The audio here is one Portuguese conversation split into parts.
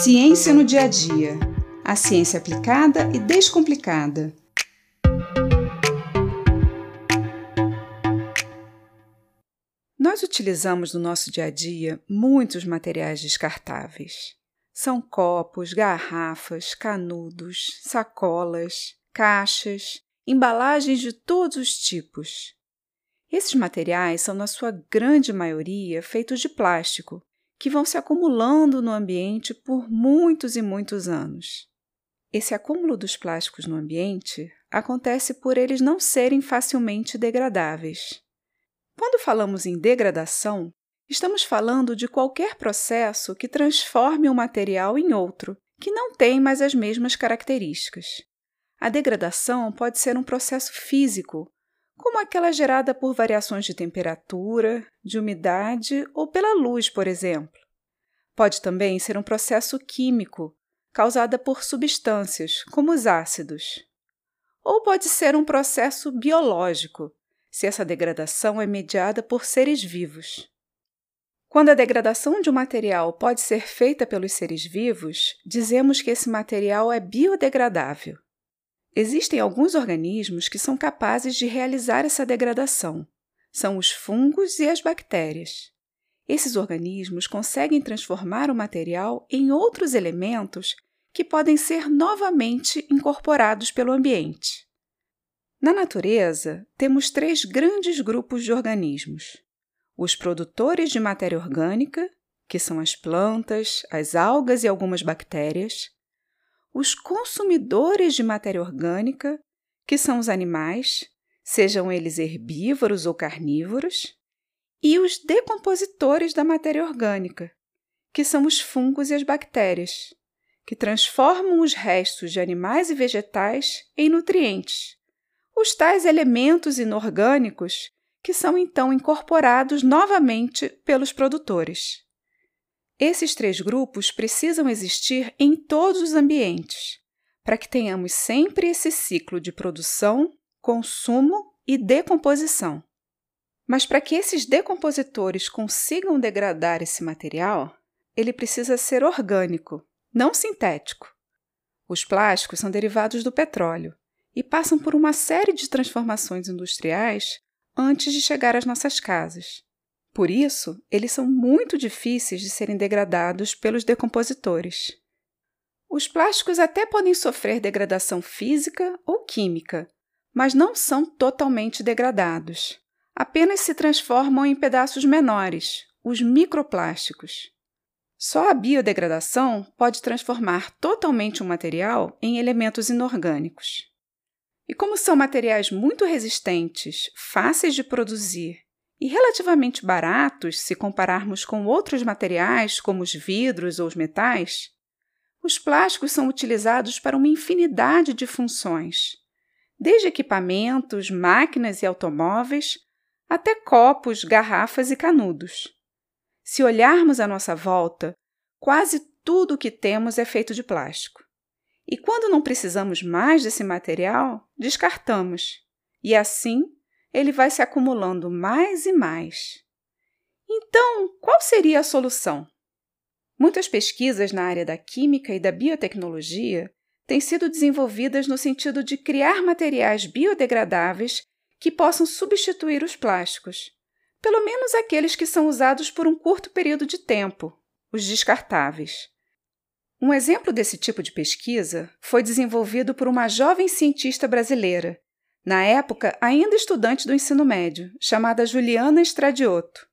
Ciência no dia a dia. A ciência aplicada e descomplicada. Nós utilizamos no nosso dia a dia muitos materiais descartáveis. São copos, garrafas, canudos, sacolas, caixas, embalagens de todos os tipos. Esses materiais são, na sua grande maioria, feitos de plástico, que vão se acumulando no ambiente por muitos e muitos anos. Esse acúmulo dos plásticos no ambiente acontece por eles não serem facilmente degradáveis. Quando falamos em degradação, estamos falando de qualquer processo que transforme um material em outro, que não tem mais as mesmas características. A degradação pode ser um processo físico, como aquela gerada por variações de temperatura, de umidade ou pela luz, por exemplo. Pode também ser um processo químico, causada por substâncias, como os ácidos. Ou pode ser um processo biológico, se essa degradação é mediada por seres vivos. Quando a degradação de um material pode ser feita pelos seres vivos, dizemos que esse material é biodegradável. Existem alguns organismos que são capazes de realizar essa degradação. São os fungos e as bactérias. Esses organismos conseguem transformar o material em outros elementos que podem ser novamente incorporados pelo ambiente. Na natureza, temos três grandes grupos de organismos: os produtores de matéria orgânica, que são as plantas, as algas e algumas bactérias, os consumidores de matéria orgânica, que são os animais, sejam eles herbívoros ou carnívoros, e os decompositores da matéria orgânica, que são os fungos e as bactérias, que transformam os restos de animais e vegetais em nutrientes, os tais elementos inorgânicos que são então incorporados novamente pelos produtores. Esses três grupos precisam existir em todos os ambientes, para que tenhamos sempre esse ciclo de produção, consumo e decomposição. Mas para que esses decompositores consigam degradar esse material, ele precisa ser orgânico, não sintético. Os plásticos são derivados do petróleo e passam por uma série de transformações industriais antes de chegar às nossas casas. Por isso, eles são muito difíceis de serem degradados pelos decompositores. Os plásticos até podem sofrer degradação física ou química, mas não são totalmente degradados. Apenas se transformam em pedaços menores, os microplásticos. Só a biodegradação pode transformar totalmente um material em elementos inorgânicos. E como são materiais muito resistentes, fáceis de produzir e relativamente baratos se compararmos com outros materiais, como os vidros ou os metais, os plásticos são utilizados para uma infinidade de funções, desde equipamentos, máquinas e automóveis, até copos, garrafas e canudos. Se olharmos à nossa volta, quase tudo o que temos é feito de plástico. E quando não precisamos mais desse material, descartamos. E assim ele vai se acumulando mais e mais. Então, qual seria a solução? Muitas pesquisas na área da química e da biotecnologia têm sido desenvolvidas no sentido de criar materiais biodegradáveis que possam substituir os plásticos, pelo menos aqueles que são usados por um curto período de tempo, os descartáveis. Um exemplo desse tipo de pesquisa foi desenvolvido por uma jovem cientista brasileira, na época ainda estudante do ensino médio, chamada Juliana Estradioto.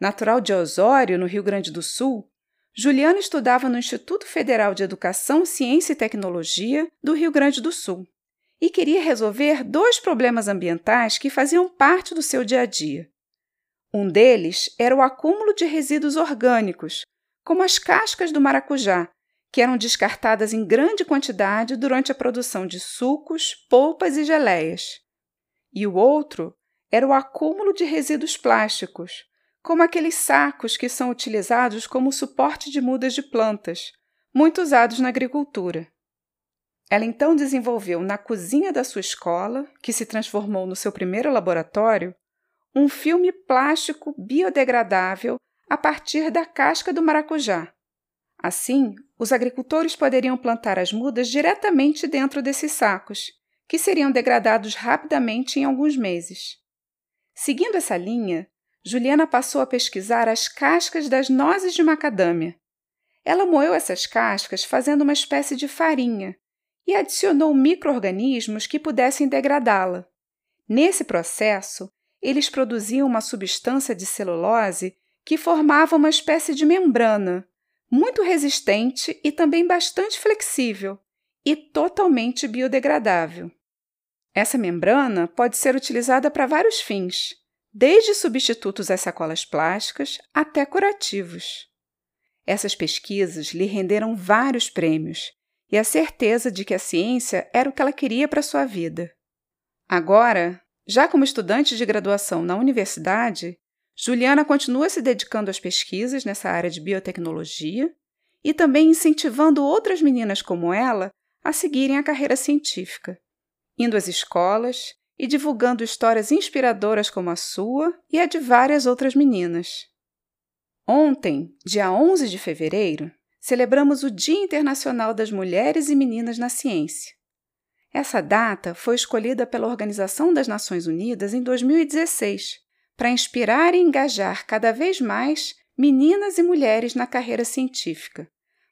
Natural de Osório, no Rio Grande do Sul, Juliana estudava no Instituto Federal de Educação, Ciência e Tecnologia do Rio Grande do Sul e queria resolver dois problemas ambientais que faziam parte do seu dia a dia. Um deles era o acúmulo de resíduos orgânicos, como as cascas do maracujá, que eram descartadas em grande quantidade durante a produção de sucos, polpas e geleias. E o outro era o acúmulo de resíduos plásticos, como aqueles sacos que são utilizados como suporte de mudas de plantas, muito usados na agricultura. Ela então desenvolveu na cozinha da sua escola, que se transformou no seu primeiro laboratório, um filme plástico biodegradável a partir da casca do maracujá, Assim, os agricultores poderiam plantar as mudas diretamente dentro desses sacos, que seriam degradados rapidamente em alguns meses. Seguindo essa linha, Juliana passou a pesquisar as cascas das nozes de macadâmia. Ela moeu essas cascas fazendo uma espécie de farinha e adicionou micro-organismos que pudessem degradá-la. Nesse processo, eles produziam uma substância de celulose que formava uma espécie de membrana, muito resistente e também bastante flexível e totalmente biodegradável. Essa membrana pode ser utilizada para vários fins, desde substitutos às sacolas plásticas até curativos. Essas pesquisas lhe renderam vários prêmios e a certeza de que a ciência era o que ela queria para sua vida. Agora, já como estudante de graduação na universidade, Juliana continua se dedicando às pesquisas nessa área de biotecnologia e também incentivando outras meninas como ela a seguirem a carreira científica, indo às escolas e divulgando histórias inspiradoras como a sua e a de várias outras meninas. Ontem, dia 11 de fevereiro, celebramos o Dia Internacional das Mulheres e Meninas na Ciência. Essa data foi escolhida pela Organização das Nações Unidas em 2016 para inspirar e engajar cada vez mais meninas e mulheres na carreira científica,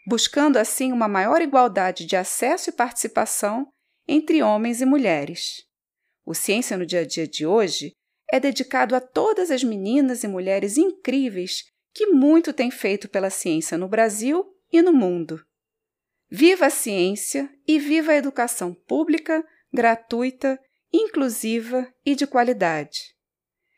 buscando assim uma maior igualdade de acesso e participação entre homens e mulheres. O Ciência no Dia a Dia de hoje é dedicado a todas as meninas e mulheres incríveis que muito têm feito pela ciência no Brasil e no mundo. Viva a ciência e viva a educação pública, gratuita, inclusiva e de qualidade.